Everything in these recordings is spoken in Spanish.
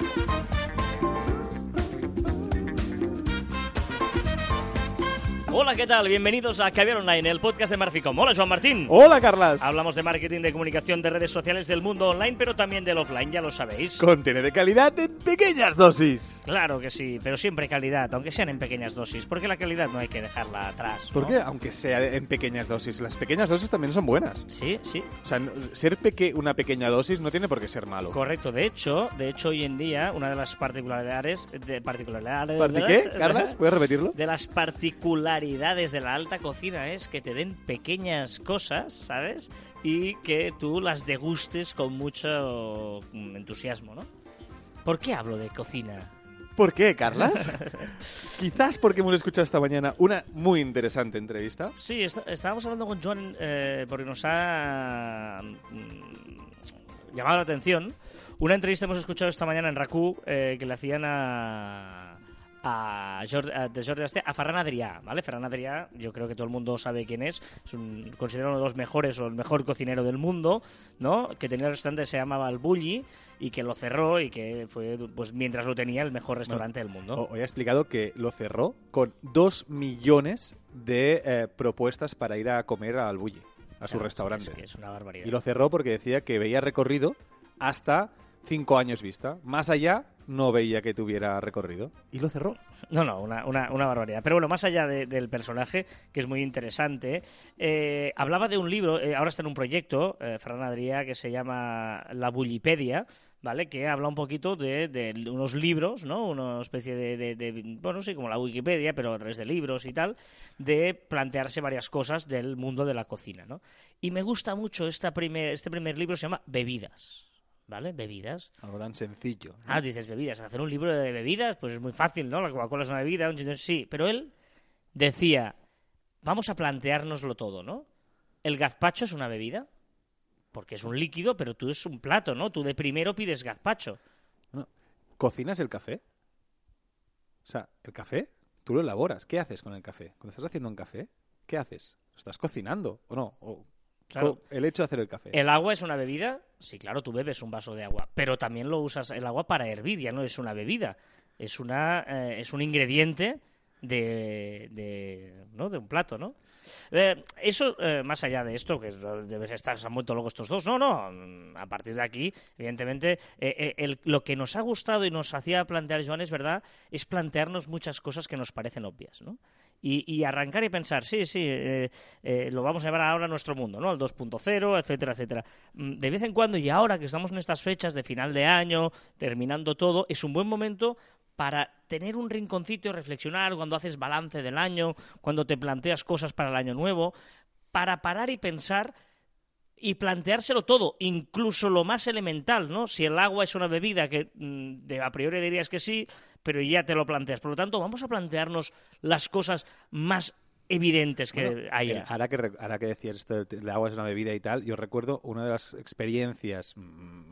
Thank you. Hola, ¿qué tal? Bienvenidos a Caviar Online, el podcast de Marficom. Hola, Joan Martín. Hola, Carlas. Hablamos de marketing, de comunicación, de redes sociales, del mundo online, pero también del offline, ya lo sabéis. Contiene de calidad en pequeñas dosis. Claro que sí, pero siempre calidad, aunque sean en pequeñas dosis, porque la calidad no hay que dejarla atrás. ¿Por ¿no? qué? Aunque sea en pequeñas dosis. Las pequeñas dosis también son buenas. Sí, sí. O sea, ser peque una pequeña dosis no tiene por qué ser malo. Correcto, de hecho, de hecho hoy en día una de las particularidades de particularidades ¿Parte qué, Carlas? ¿Puedes repetirlo? de las particularidades de la alta cocina es que te den pequeñas cosas, ¿sabes? Y que tú las degustes con mucho mm, entusiasmo, ¿no? ¿Por qué hablo de cocina? ¿Por qué, Carlas? Quizás porque hemos escuchado esta mañana una muy interesante entrevista. Sí, est- estábamos hablando con Joan eh, porque nos ha mm, llamado la atención una entrevista hemos escuchado esta mañana en RACU eh, que le hacían a, a Jordi, a- de Jordi Basté a Ferran Adrià, ¿vale? Ferran Adrià, yo creo que todo el mundo sabe quién es, es un, considerado uno de los mejores o el mejor cocinero del mundo, ¿no? Que tenía el restaurante que se llamaba El Bulli y que lo cerró y que fue, pues mientras lo tenía, el mejor restaurante del mundo. Hoy ha explicado que lo cerró con dos millones de eh, propuestas para ir a comer al Bulli, a su Claro, restaurante. Es, que es una barbaridad. Y lo cerró porque decía que veía recorrido hasta cinco años vista. Más allá no veía que tuviera recorrido. Y lo cerró. No, no, una, una, una barbaridad. Pero bueno, más allá de- del personaje, que es muy interesante, eh, hablaba de un libro, eh, ahora está en un proyecto, eh, Ferran Adrià, que se llama La Bullipedia, ¿vale? Que habla un poquito de, de unos libros, ¿no? Una especie de, de- de- bueno, sí, como la Wikipedia, pero a través de libros y tal, de plantearse varias cosas del mundo de la cocina, ¿no? Y me gusta mucho esta primer, este primer libro, se llama Bebidas, ¿vale? Bebidas. Algo tan sencillo. Ah, dices bebidas. Hacer un libro de bebidas, pues es muy fácil, ¿no? La Coca-Cola es una bebida, un gin sí. Pero él decía, vamos a planteárnoslo todo, ¿no? ¿El gazpacho es una bebida? Porque es un líquido, pero tú es un plato, ¿no? Tú de primero pides gazpacho. ¿Cocinas el café? O sea, el café, tú lo elaboras. ¿Qué haces con el café? Cuando estás haciendo un café, ¿qué haces? ¿Lo estás cocinando o no? O- Claro. el hecho de hacer el café. ¿El agua es una bebida? Sí, claro, tú bebes un vaso de agua. Pero también lo usas el agua para hervir, ya no es una bebida. Es, una, eh, es un ingrediente de, de, ¿no? de un plato, ¿no? Eh, eso, eh, más allá de esto, que es- debes estar, se han vuelto locos estos dos. No, no. A partir de aquí, evidentemente, eh, eh, lo que nos ha gustado y nos hacía plantear Joan, es verdad, es plantearnos muchas cosas que nos parecen obvias, ¿no? Y, y arrancar y pensar, sí, sí, lo vamos a llevar ahora a nuestro mundo, ¿no? Al 2.0, etcétera, etcétera. Mm, De vez en cuando, y ahora que estamos en estas fechas de final de año, terminando todo, es un buen momento para tener un rinconcito y reflexionar cuando haces balance del año, cuando te planteas cosas para el año nuevo, para parar y pensar y planteárselo todo, incluso lo más elemental, ¿no? Si el agua es una bebida que mm, de a priori dirías que sí, pero ya te lo planteas. Por lo tanto, vamos a plantearnos las cosas más evidentes que Bueno, haya. eh, ahora, que, ahora que decías esto de el agua es una bebida y tal, yo recuerdo una de las experiencias mm,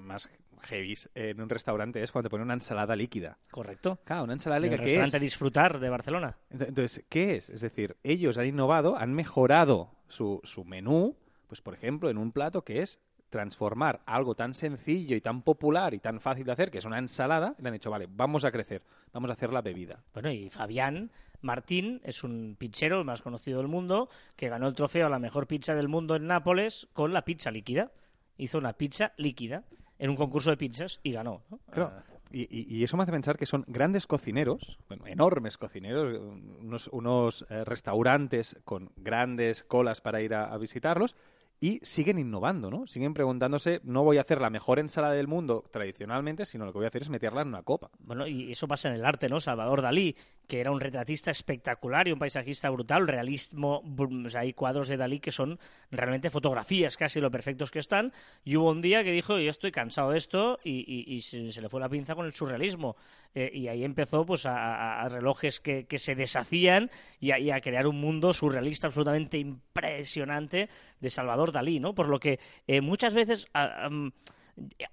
más heavy en un restaurante es cuando te ponen una ensalada líquida. Correcto. Claro, una ensalada En el líquida, ¿qué restaurante es? Disfrutar de Barcelona. Ent- Entonces, ¿qué es? Es decir, ellos han innovado, han mejorado su, su menú, pues por ejemplo, en un plato que es transformar algo tan sencillo y tan popular y tan fácil de hacer, que es una ensalada, y le han dicho, vale, vamos a crecer, vamos a hacer la bebida. Bueno, y Fabián Martín es un pizzero, el más conocido del mundo, que ganó el trofeo a la mejor pizza del mundo en Nápoles con la pizza líquida. Hizo una pizza líquida en un concurso de pizzas y ganó. ¿no? Claro, Ah, y, y- y eso me hace pensar que son grandes cocineros, bueno, enormes cocineros, unos, unos, eh, restaurantes con grandes colas para ir a, a visitarlos y siguen innovando, ¿no? Siguen preguntándose, no voy a hacer la mejor ensalada del mundo tradicionalmente, sino lo que voy a hacer es meterla en una copa. Bueno, y eso pasa en el arte, ¿no? Salvador Dalí, que era un retratista espectacular y un paisajista brutal, realismo, o sea, hay cuadros de Dalí que son realmente fotografías casi lo perfectos que están, y hubo un día que dijo, yo estoy cansado de esto, y, se, le fue la pinza con el surrealismo, Eh, y ahí empezó pues a, relojes que, que se deshacían y a, crear un mundo surrealista absolutamente impresionante de Salvador Dalí, ¿no? Por lo que eh, muchas veces... a- am,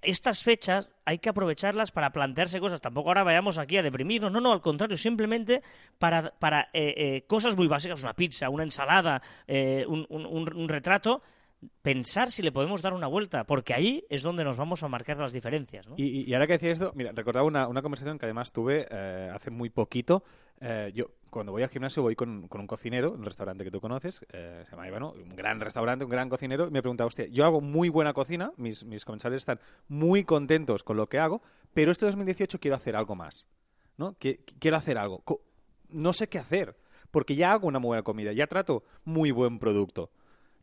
estas fechas hay que aprovecharlas para plantearse cosas. Tampoco ahora vayamos aquí a deprimirnos, no, no, al contrario, simplemente para, eh, eh, cosas muy básicas, una pizza, una ensalada, eh, un, retrato, pensar si le podemos dar una vuelta, porque ahí es donde nos vamos a marcar las diferencias. Y, ahora que decía esto, mira, recordaba una, conversación que además tuve hace muy poquito. Yo, cuando voy al gimnasio, voy con, con un cocinero, un restaurante que tú conoces, eh, se llama Ivano, un gran restaurante, un gran cocinero, y me preguntaba, hostia, yo hago muy buena cocina, mis, mis comensales están muy contentos con lo que hago, pero este 2018 quiero hacer algo más, ¿no? Quiero hacer algo. No sé qué hacer, porque ya hago una buena comida, ya trato muy buen producto.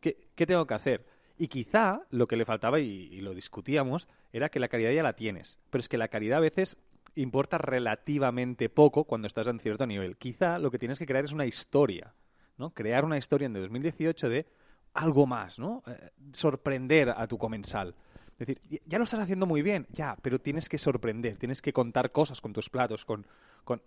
¿Qué, qué tengo que hacer? Y quizá lo que le faltaba, y, y lo discutíamos, era que la calidad ya la tienes. Pero es que la calidad a veces importa relativamente poco cuando estás en cierto nivel. Quizá lo que tienes que crear es una historia, ¿no? Crear una historia en 2018 de algo más, ¿no? Eh, sorprender a tu comensal. Es decir, ya- lo estás haciendo muy bien, ya, pero tienes que sorprender, tienes que contar cosas con tus platos, con, con,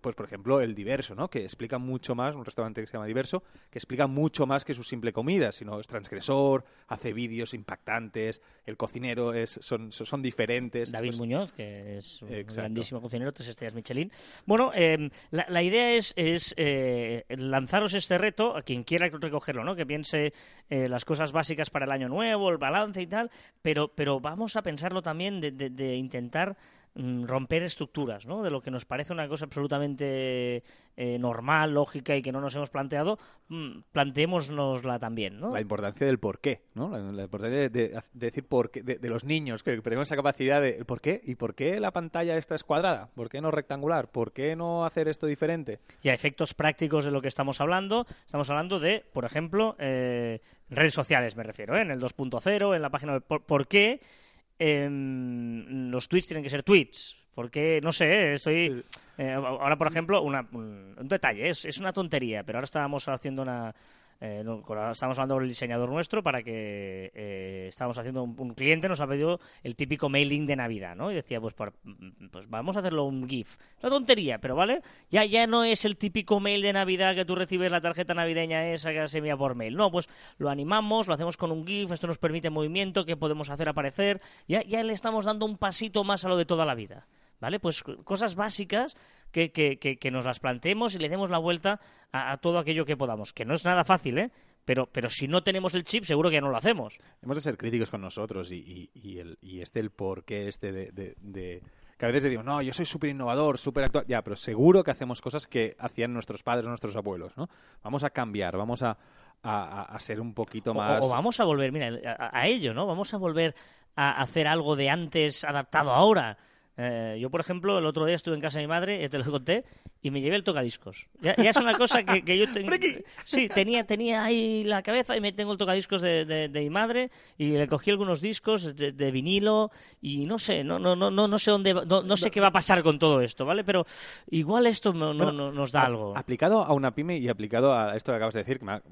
pues por ejemplo, el diverso, ¿no? Que explica mucho más, un restaurante que se llama Diverso, que explica mucho más que su simple comida, sino es transgresor, hace vídeos impactantes, el cocinero es, son, son, diferentes. David pues, Muñoz, que es un Exacto. grandísimo cocinero, tres estrellas Michelin. Bueno, eh, la, la idea es, es eh, lanzaros este reto a quien quiera recogerlo, ¿no? Que piense eh, las cosas básicas para el año nuevo, el balance y tal, pero, pero vamos a pensarlo también de, de- de intentar romper estructuras, ¿no? De lo que nos parece una cosa absolutamente eh, normal, lógica y que no nos hemos planteado, mm, planteémonosla también, ¿no? La importancia del por qué, ¿no? La, la importancia de, de- de decir por qué, de, de los niños, que tenemos esa capacidad de por qué y por qué la pantalla esta es cuadrada, por qué no rectangular, por qué no hacer esto diferente. y a efectos prácticos de lo que estamos hablando, estamos hablando de, por ejemplo, eh, redes sociales, me refiero, ¿eh? en el 2.0, en la página web. ¿Por, por qué em, los tweets tienen que ser tweets? Porque, no sé, eh, estoy... eh, ahora, por ejemplo, una- un, un detalle, es, es una tontería, pero ahora estábamos haciendo una... eh, no, estamos hablando con el diseñador nuestro para que eh, estábamos haciendo un, cliente nos ha pedido el típico mailing de Navidad, ¿no? Y decía, pues, por- pues vamos a hacerlo un GIF. Es una tontería, pero ¿vale? Ya, ya no es el típico mail de Navidad que tú recibes la tarjeta navideña esa que se envía por mail. No, pues lo animamos, lo hacemos con un GIF, esto nos permite movimiento, que podemos hacer aparecer. Ya, ya le estamos dando un pasito más a lo de toda la vida. ¿Vale? Pues cosas básicas que, que, que, que nos las planteemos y le demos la vuelta a, a todo aquello que podamos. Que no es nada fácil, ¿eh? Pero, pero si no tenemos el chip, seguro que ya no lo hacemos. Hemos de ser críticos con nosotros y, y, y el, y este el por qué este de, de, de- que a veces digo, no, yo soy súper innovador, súper actual. Ya, pero seguro que hacemos cosas que hacían nuestros padres, nuestros abuelos, ¿no? Vamos a cambiar, vamos a, a, a- ser un poquito O- más... O, vamos a volver, mira, a, a ello, ¿no? Vamos a volver a hacer algo de antes adaptado ahora. Eh, yo, por ejemplo, el otro día estuve en casa de mi madre, ya te lo conté, y me llevé el tocadiscos. Ya, ya es una cosa que, que yo. Sí, tenía, tenía ahí la cabeza y me tengo el tocadiscos de, de, de mi madre y le cogí algunos discos de, de vinilo y no sé, no, no, no, no, no sé dónde, no, no sé qué va a pasar con todo esto, ¿vale? Pero igual esto no, no- Bueno, no- nos da algo. Aplicado a una pyme y aplicado a esto que acabas de decir, que me ha,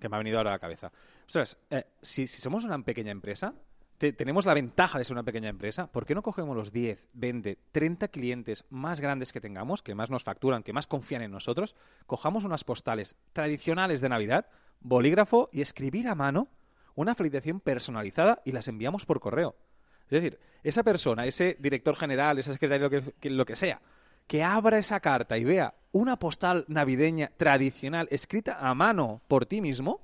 que me ha venido ahora a la cabeza. Ostras, eh, si, si somos una pequeña empresa, te- tenemos la ventaja de ser una pequeña empresa, ¿por qué no cogemos los 10, 20, 30 clientes más grandes que tengamos, que más nos facturan, que más confían en nosotros, cojamos unas postales tradicionales de Navidad, bolígrafo y escribir a mano una felicitación personalizada y las enviamos por correo? Es decir, esa persona, ese director general, ese secretario, que- lo que sea, que abra esa carta y vea una postal navideña tradicional escrita a mano por ti mismo,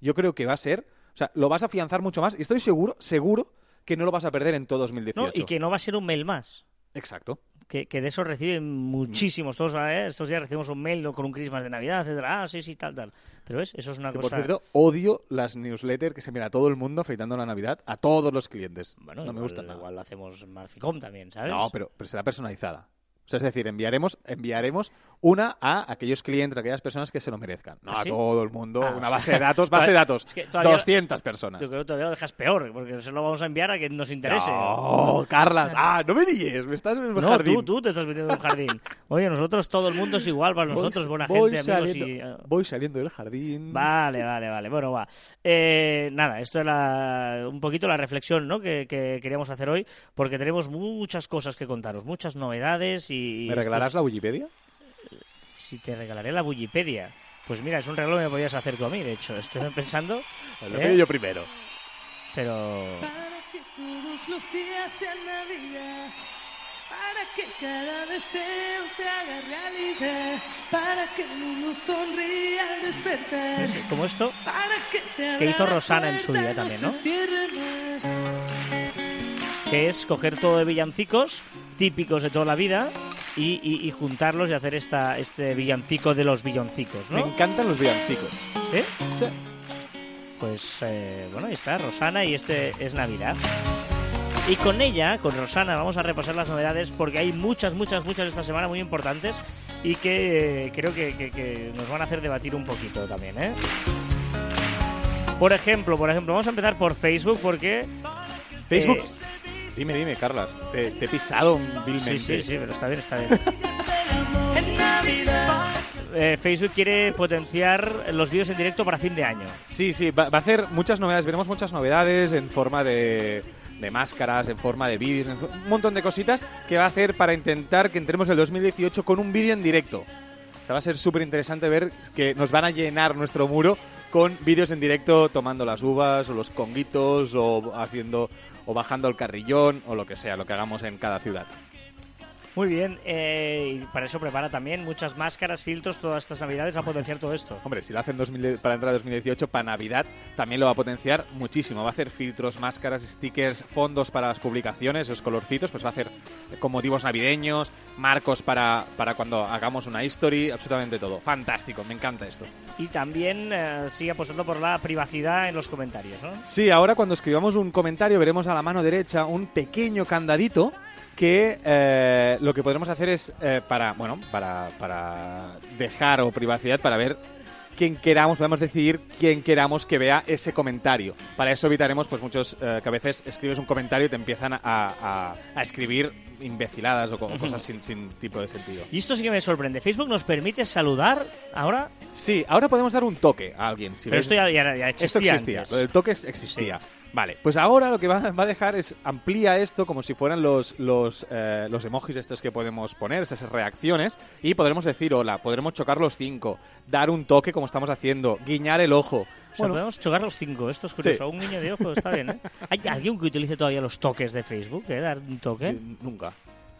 yo creo que va a ser, o sea, lo vas a afianzar mucho más y estoy seguro, seguro que no lo vas a perder en todo 2018. ¿no? Y que no va a ser un mail más. Exacto. que, que de eso reciben muchísimos. Todos ¿eh? estos días recibimos un mail con un Christmas de Navidad, etcétera. Ah, sí, sí, tal, tal. Pero ves, eso es una Que, cosa. por cierto, odio las newsletters que se envía a todo el mundo felicitando la Navidad a todos los clientes. bueno, no igual, me gustan nada. igual lo hacemos Marficom también, ¿sabes? No, pero, pero será personalizada. O sea, es decir, enviaremos, enviaremos una a aquellos clientes, a aquellas personas que se lo merezcan. No ¿Ah, a todo el mundo, Ah, una base de datos, base de datos. es que todavía- 200 personas. Yo creo que todavía lo dejas peor, porque eso lo vamos a enviar a quien nos interese. No, Carlas. Ah, no me líes, me estás en el No, jardín. tú, tú te estás metiendo en un jardín. Oye, nosotros, todo el mundo es igual para Voy- nosotros, buena voy gente, amigos y... eh, Voy saliendo del jardín. Vale, vale, vale. Bueno, va. Eh, nada, esto era un poquito la reflexión ¿no? que, que queríamos hacer hoy, porque tenemos muchas cosas que contaros, muchas novedades y... ¿Me regalarás estos- la Wikipedia? Si te regalaré la Wikipedia. Pues mira, es un regalo que me podías hacer tú a mí, de hecho. Estoy pensando, Lo ¿Eh? yo primero. pero... Para que todos los días sean Navidad. Para que cada deseo se haga realidad, para que el mundo sonría al despertar. Sí, Como esto, Para que, se abra Que hizo Rosana en su día también, se ¿no? Que es coger todo de villancicos típicos de toda la vida y, y- y juntarlos y hacer esta, este villancico de los villancicos, Me ¿no? encantan los villancicos. ¿Eh? Sí. Pues eh, bueno, ahí está, Rosana y este es Navidad. Y con ella, con Rosana, vamos a repasar las novedades porque hay muchas, muchas, muchas esta semana muy importantes y que eh, creo que, que- que nos van a hacer debatir un poquito también, ¿eh? Por ejemplo, por ejemplo, vamos a empezar por Facebook porque... Facebook. eh, Dime, dime, Carlas. Te, te he pisado vilmente. sí, sí, sí, pero está bien, está bien. Eh, Facebook quiere potenciar los vídeos en directo para fin de año. Sí, sí, va, va a hacer muchas novedades. Veremos muchas novedades en forma de, de máscaras, en forma de vídeos, un montón de cositas que va a hacer para intentar que entremos el 2018 con un vídeo en directo. O sea, va a ser súper interesante ver que nos van a llenar nuestro muro con vídeos en directo tomando las uvas o los conguitos o haciendo o bajando el carrillón o lo que sea, lo que hagamos en cada ciudad. Muy bien, eh, y para eso prepara también muchas máscaras, filtros, todas estas navidades, va a potenciar todo esto. Hombre, si lo hacen 2000 para entrar a 2018, para Navidad, también lo va a potenciar muchísimo. Va a hacer filtros, máscaras, stickers, fondos para las publicaciones, esos colorcitos, pues va a hacer con motivos navideños, marcos para, para cuando hagamos una history, absolutamente todo. Fantástico, me encanta esto. Y también eh, sigue apostando por la privacidad en los comentarios, ¿no? Sí, ahora cuando escribamos un comentario veremos a la mano derecha un pequeño candadito que eh, lo que podremos hacer es eh, para, bueno, para, para dejar o privacidad para ver quién queramos, podemos decidir quién queramos que vea ese comentario. Para eso evitaremos pues muchos eh, que a veces escribes un comentario y te empiezan a, a- a escribir imbeciladas o co- cosas sin, sin tipo de sentido. Y esto sí que me sorprende. Facebook nos permite saludar ahora, Sí, ahora podemos dar un toque a alguien. Si pero ves- esto ya, ya- ya Esto existía existía, antes. del toque ex- existía. Vale, pues ahora lo que va, va a dejar es amplía esto como si fueran los, los, eh, los emojis estos que podemos poner, esas reacciones, y podremos decir hola, podremos chocar los cinco, dar un toque como estamos haciendo, guiñar el ojo. O sea, Bueno, podemos chocar los cinco. Esto es curioso. Sí. Un niño de ojo está bien, ¿eh? ¿Hay alguien que utilice todavía los toques de Facebook? ¿eh? Dar un toque. nunca.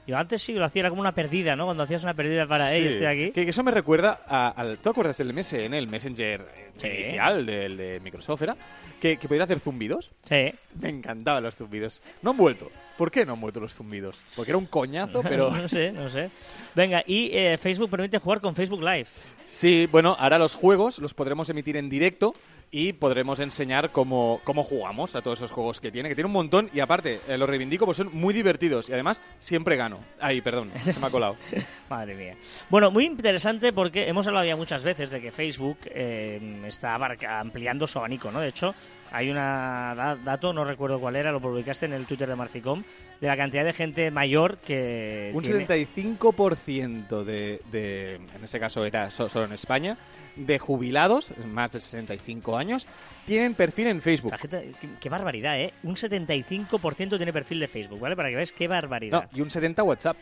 Yo antes sí lo hacía, era como una perdida, ¿no? Cuando hacías una perdida para, Sí. estoy aquí. Que, que eso me recuerda al. ¿Tú acuerdas del MSN, el Messenger eh, Sí. inicial del de Microsoft? Era? Que, que hacer zumbidos. Sí. Me encantaban los zumbidos. No han vuelto. ¿Por qué no han vuelto los zumbidos? Porque era un coñazo, pero. no sé, no sé. Venga, y eh, Facebook permite jugar con Facebook Live. Sí, bueno, ahora los juegos los podremos emitir en directo y podremos enseñar cómo, cómo jugamos a todos esos juegos que tiene, que tiene un montón y aparte, eh, los reivindico, pues son muy divertidos y además siempre gano. Ay, perdón, se me ha colado. Madre mía. Bueno, muy interesante porque hemos hablado ya muchas veces de que Facebook eh, está ampliando su abanico, ¿no? De hecho, hay una da- dato, no recuerdo cuál era, lo publicaste en el Twitter de Marficom, de la cantidad de gente mayor que Un tiene... 75% de, de, en ese caso era so- solo en España, de jubilados, más de 65 años, tienen perfil en Facebook. La gente- qué, qué barbaridad, ¿eh? Un 75% tiene perfil de Facebook, ¿vale? Para que veáis qué barbaridad. No, y un 70 WhatsApp.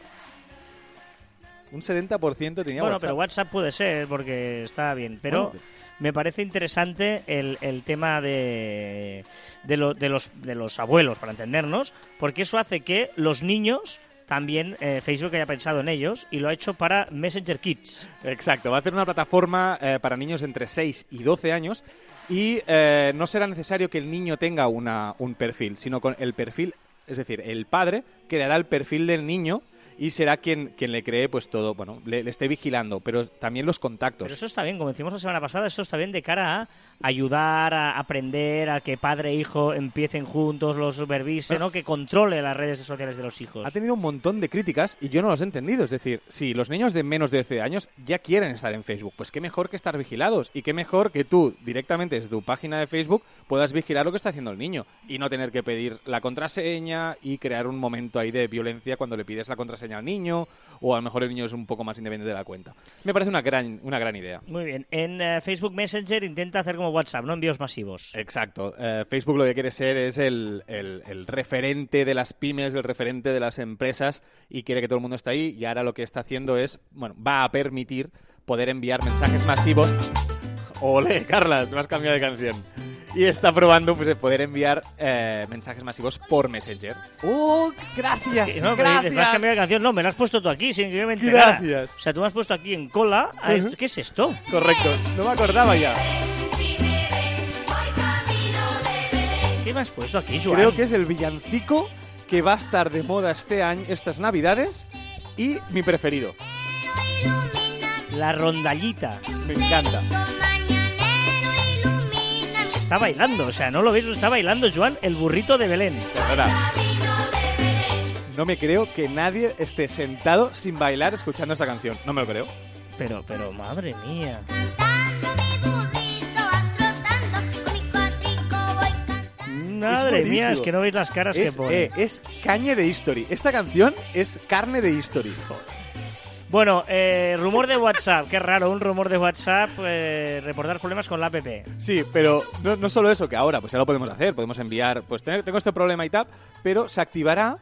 Un 70% tenía bueno, WhatsApp. pero WhatsApp puede ser porque está bien. Pero me parece interesante el, el tema de, de, lo- de los, de los abuelos, para entendernos, porque eso hace que los niños también eh, Facebook haya pensado en ellos y lo ha hecho para Messenger Kids. Exacto, va a hacer una plataforma eh, para niños entre 6 y 12 años y eh, no será necesario que el niño tenga una, un perfil, sino con el perfil, es decir, el padre creará el perfil del niño y será quien, quien le cree pues todo, bueno, le, le esté vigilando, pero también los contactos. Pero eso está bien, como decimos la semana pasada, eso está bien de cara a ayudar, a aprender, a que padre e hijo empiecen juntos, los supervisen, ¿no? que controle las redes sociales de los hijos. Ha tenido un montón de críticas y yo no los he entendido. Es decir, si los niños de menos de 12 años ya quieren estar en Facebook, pues qué mejor que estar vigilados y qué mejor que tú directamente desde tu página de Facebook puedas vigilar lo que está haciendo el niño y no tener que pedir la contraseña y crear un momento ahí de violencia cuando le pides la contraseña al niño o a lo mejor el niño es un poco más independiente de la cuenta. Me parece una gran, una gran idea. Muy bien. En eh, Facebook Messenger intenta hacer como WhatsApp, ¿no? Envíos masivos. Exacto. Eh, Facebook lo que quiere ser es el, el- el referente de las pymes, el referente de las empresas y quiere que todo el mundo esté ahí y ahora lo que está haciendo es, bueno, va a permitir poder enviar mensajes masivos. Ole, Carlas, me has cambiado de canción. Y está probando pues, poder enviar eh, mensajes masivos por Messenger. ¡Oh, gracias! Que No, dices, vas a cambiar de canción. No, me la has puesto tú aquí, sin que yo me enterara. Gracias. O sea, tú me has puesto aquí en cola. a esto- ¿Qué es esto? Correcto, no me acordaba ya. ¿Qué me has puesto aquí, Joan? Creo que es el villancico que va a estar de moda este año, estas navidades, y mi preferido. La rondallita. Me encanta. Está bailando, o sea, no lo veis, lo está bailando Joan, el burrito de Belén. Perdona. No me creo que nadie esté sentado sin bailar escuchando esta canción. No me lo creo. Pero, pero, madre mía. Madre Es mía, es que no veis las caras que pone. eh, es caña de history. Esta canción es carne de history. Bueno, eh, rumor de WhatsApp, qué raro, un rumor de WhatsApp, eh, reportar problemas con la app. Sí, pero no, no solo eso, que ahora pues ya lo podemos hacer, podemos enviar, pues tengo este problema y tal, pero se activará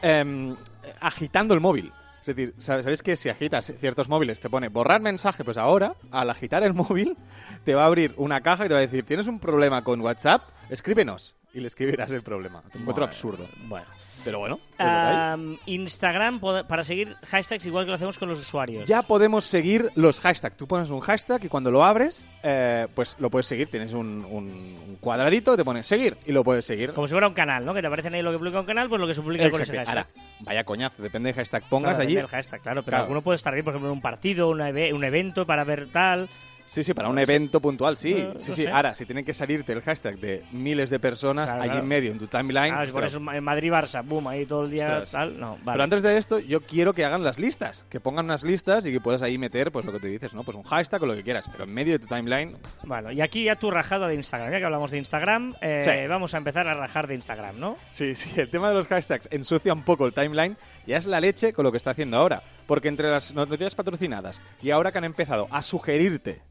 em, agitando el móvil. Es decir, sab- ¿sabéis que si agitas ciertos móviles te pone borrar mensaje? Pues ahora, al agitar el móvil, te va a abrir una caja y te va a decir, ¿tienes un problema con WhatsApp? Escríbenos. Y le escribirás el problema. Te encuentro Madre- absurdo. Bueno. Pero bueno. Am, Instagram para seguir hashtags igual que lo hacemos con los usuarios. Ya podemos seguir los hashtags. Tú pones un hashtag y cuando lo abres, eh, pues lo puedes seguir. Tienes un, un- cuadradito te pone seguir y lo puedes seguir. Como si fuera un canal, ¿no? Que te aparecen ahí lo que publica un canal, pues lo que se publica con ese Exacto. hashtag. Ahora, vaya coñazo, depende del hashtag pongas Claro, allí. depende del hashtag, claro, pero Claro. alguno puede estar ahí, por ejemplo, en un partido, una un evento para ver tal. Sí, sí, para un evento puntual, sí. No, sí, no sí. sé. Ahora, si tienen que salirte el hashtag de miles de personas Claro, allí claro. en medio, en tu timeline. Ah, si pones en Madrid-Barça, boom, ahí todo el día Ostras. tal. No, vale. Pero antes de esto, yo quiero que hagan las listas, que pongan unas listas y que puedas ahí meter, pues lo que te dices, ¿no? Pues un hashtag o lo que quieras, pero en medio de tu timeline, Bueno, y aquí ya tu rajada de Instagram. Ya que hablamos de Instagram, eh, Sí. vamos a empezar a rajar de Instagram, ¿no? Sí, sí, el tema de los hashtags ensucia un poco el timeline. Ya es la leche con lo que está haciendo ahora. Porque entre las noticias patrocinadas y ahora que han empezado a sugerirte,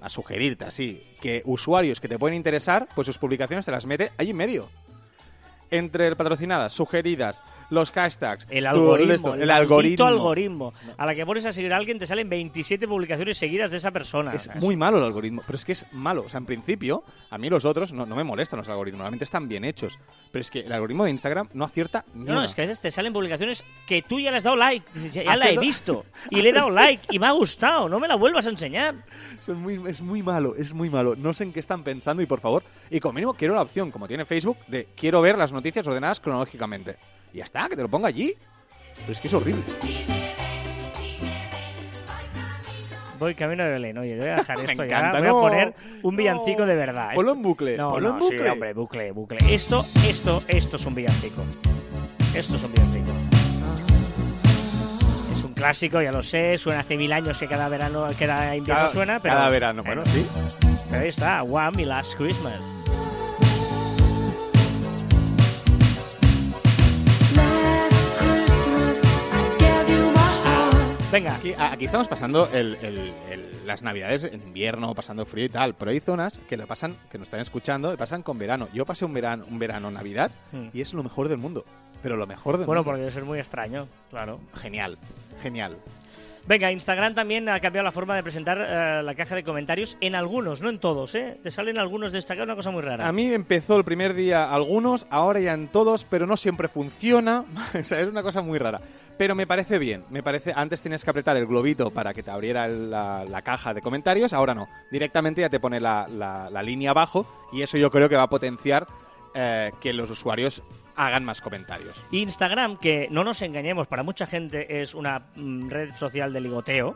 a sugerirte así, que usuarios que te pueden interesar, pues sus publicaciones te las mete ahí en medio. Entre patrocinadas, sugeridas, los hashtags, El algoritmo, esto, el, el algoritmo. algoritmo. A la que pones a seguir a alguien te salen 27 publicaciones seguidas de esa persona. Es sea, muy malo el algoritmo, pero es que es malo. O sea, en principio, a mí los otros no, no me molestan los algoritmos, normalmente están bien hechos. Pero es que el algoritmo de Instagram no acierta No, no, una. es que a veces te salen publicaciones que tú ya le has dado like. Ya, ya la he visto. Y le he dado like y me ha gustado. No me la vuelvas a enseñar. Son muy, es muy malo, es muy malo. No sé en qué están pensando y por favor, y como mínimo quiero la opción, como tiene Facebook, de quiero ver las noticias ordenadas cronológicamente. Y ya está, que te lo ponga allí. Pero es que es horrible. Voy camino de Belén. Oye, voy a dejar Me esto ya. encanta, Voy no, a poner un villancico de verdad. Ponlo en bucle, No, ponlo en sí, bucle. hombre, bucle, bucle. Esto, esto, esto es un villancico. Esto es un villancico. Es un clásico, ya lo sé. Suena hace mil años que cada verano, cada invierno Cada, suena, pero. cada verano, bueno, sí. Pero ahí está, One Last Christmas. Venga, Aquí, a- aquí estamos pasando el- el- el- las navidades en invierno, pasando frío y tal, pero hay zonas que lo pasan, que nos están escuchando, lo pasan con verano. Yo pasé un verano, un verano Navidad Hmm. y es lo mejor del mundo. Pero lo mejor del bueno, mundo. porque debe ser muy extraño, claro. Genial, genial. Venga, Instagram también ha cambiado la forma de presentar eh, la caja de comentarios en algunos, no en todos, ¿eh? Te salen algunos destacados, una cosa muy rara. A mí empezó el primer día algunos, ahora ya en todos, pero no siempre funciona. o sea, es una cosa muy rara. Pero me parece bien. Me parece. Antes tienes que apretar el globito para que te abriera la, caja de comentarios. Ahora no. Directamente ya te pone la, la- la línea abajo. Y eso yo creo que va a potenciar eh, que los usuarios hagan más comentarios. Instagram, que no nos engañemos, para mucha gente es una mm, red social de ligoteo.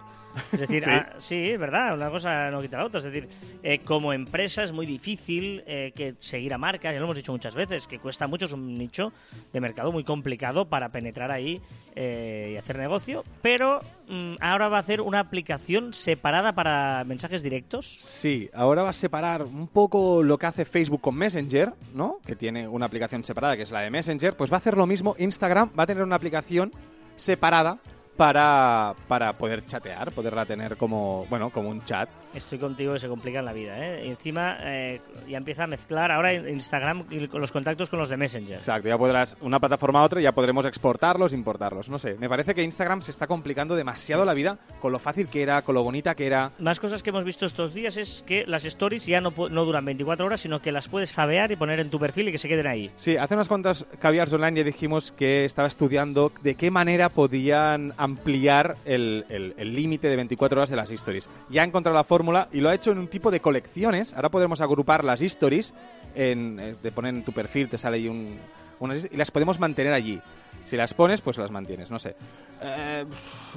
Es decir, Sí. ah, sí, verdad, una cosa no quita la otra. Es decir, eh, como empresa es muy difícil eh, que seguir a marcas, ya lo hemos dicho muchas veces, que cuesta mucho, es un nicho de mercado muy complicado para penetrar ahí eh, y hacer negocio. Pero mm, ahora va a hacer una aplicación separada para mensajes directos. Sí, ahora va a separar un poco lo que hace Facebook con Messenger, ¿no? Que tiene una aplicación separada que es la de Messenger. Pues va a hacer lo mismo. Instagram va a tener una aplicación separada para, para poder chatear, poderla tener como, bueno, como un chat. Estoy contigo que se complica en la vida, ¿eh? Y encima eh, ya empieza a mezclar ahora Instagram y los contactos con los de Messenger. Exacto, ya podrás, una plataforma a otra, ya podremos exportarlos, importarlos. No sé, me parece que Instagram se está complicando demasiado la vida con lo fácil que era, con lo bonita que era. Más cosas que hemos visto estos días es que las stories ya no, no duran 24 horas, sino que las puedes fabear y poner en tu perfil y que se queden ahí. Sí, hace unas cuantas caviars online ya dijimos que estaba estudiando de qué manera podían ampliar el límite de 24 horas de las stories. Ya ha encontrado la fórmula y lo ha hecho en un tipo de colecciones. Ahora podemos agrupar las stories, en, eh, te ponen en tu perfil, te sale ahí un, unas y las podemos mantener allí. Si las pones, pues las mantienes, no sé. Eh,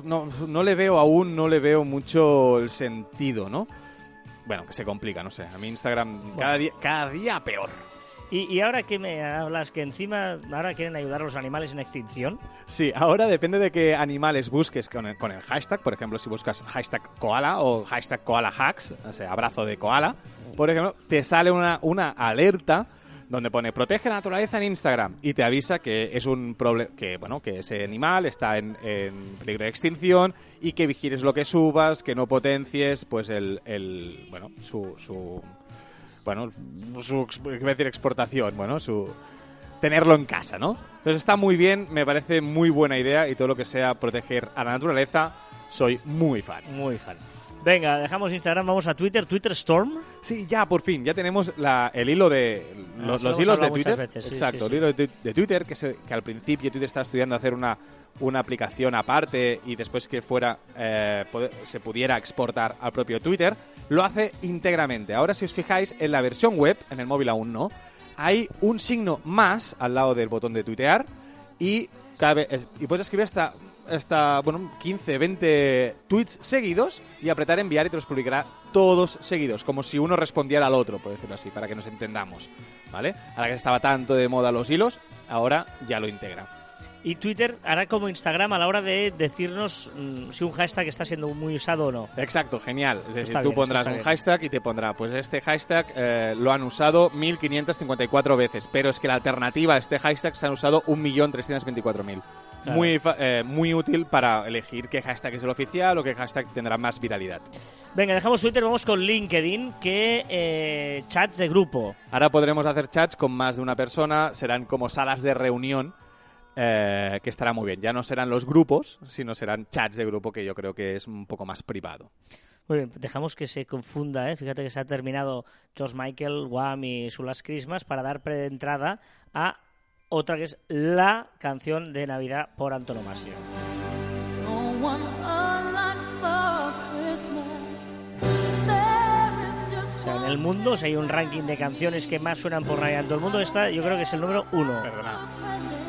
no, no le veo aún, no le veo mucho el sentido, ¿no? Bueno, que se complica, no sé. A mí Instagram cada día, cada día peor. Y, ahora que me hablas que encima ahora quieren ayudar a los animales en extinción, Sí, ahora depende de qué animales busques con el, con el hashtag. Por ejemplo, si buscas hashtag koala o hashtag koala hacks, o sea, abrazo de koala, por ejemplo, te sale una, una alerta donde pone protege la naturaleza en Instagram y te avisa que es un problema que bueno que ese animal está en, en peligro de extinción y que vigiles lo que subas que no potencies pues el, el bueno su, su bueno su a decir exportación bueno su tenerlo en casa, ¿no? Entonces está muy bien, me parece muy buena idea y todo lo que sea proteger a la naturaleza, soy muy fan. muy fan. Venga, dejamos Instagram, vamos a Twitter, Twitter Storm. Sí, ya por fin, ya tenemos la- el hilo de Ah, los, los hilos de Twitter. veces, sí, Exacto, sí, el hilo de, de Twitter que, se- que al principio Twitter estaba estudiando hacer una una aplicación aparte y después que fuera eh, se pudiera exportar al propio Twitter, lo hace íntegramente. Ahora si os fijáis en la versión web, en el móvil aún no, hay un signo más al lado del botón de tuitear y, es- y puedes escribir hasta, hasta bueno, 15, 20 tweets seguidos y apretar enviar y te los publicará todos seguidos, como si uno respondiera al otro, por decirlo así, para que nos entendamos. ¿Vale? Ahora que estaba tanto de moda los hilos, ahora ya lo integra. Y Twitter hará como Instagram a la hora de decirnos mm, si un hashtag está siendo muy usado o no. Exacto, genial. Es decir, tú bien, pondrás un bien. hashtag y te pondrá, pues este hashtag eh, lo han usado 1554 veces, pero es que la alternativa a este hashtag se han usado 1.324.000. Claro. Muy, eh, muy útil para elegir qué hashtag es el oficial o qué hashtag tendrá más viralidad. Venga, dejamos Twitter, vamos con LinkedIn, que eh, chats de grupo. Ahora podremos hacer chats con más de una persona, serán como salas de reunión, eh, que estará muy bien. Ya no serán los grupos, sino serán chats de grupo, que yo creo que es un poco más privado. Muy bien, dejamos que se confunda, ¿eh? Fíjate que se ha terminado George Michael, Wham y su Last Christmas para dar preentrada a otra que es la canción de Navidad por antonomasia. O sea, en el mundo, si hay un ranking de canciones que más suenan por Navidad en todo el mundo, esta yo creo que es el número uno. Perdona.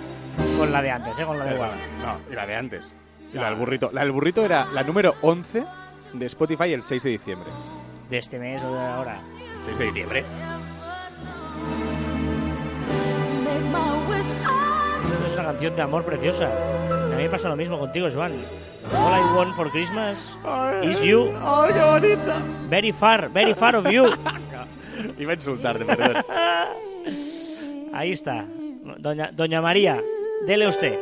Con la de antes, ¿eh? Con la de Wham. No, y la de antes. Y la del burrito. La del burrito era la número 11 de Spotify el 6 de diciembre. De este mes o de ahora. 6 de diciembre. come Es una canción de amor preciosa. A mí me pasa lo mismo contigo, Joan. All I want for Christmas is you. ¡Ay, qué bonita! Very far, very far of you. Iba a insultarte, perdón. Ahí está. Doña, Doña María, dele usted.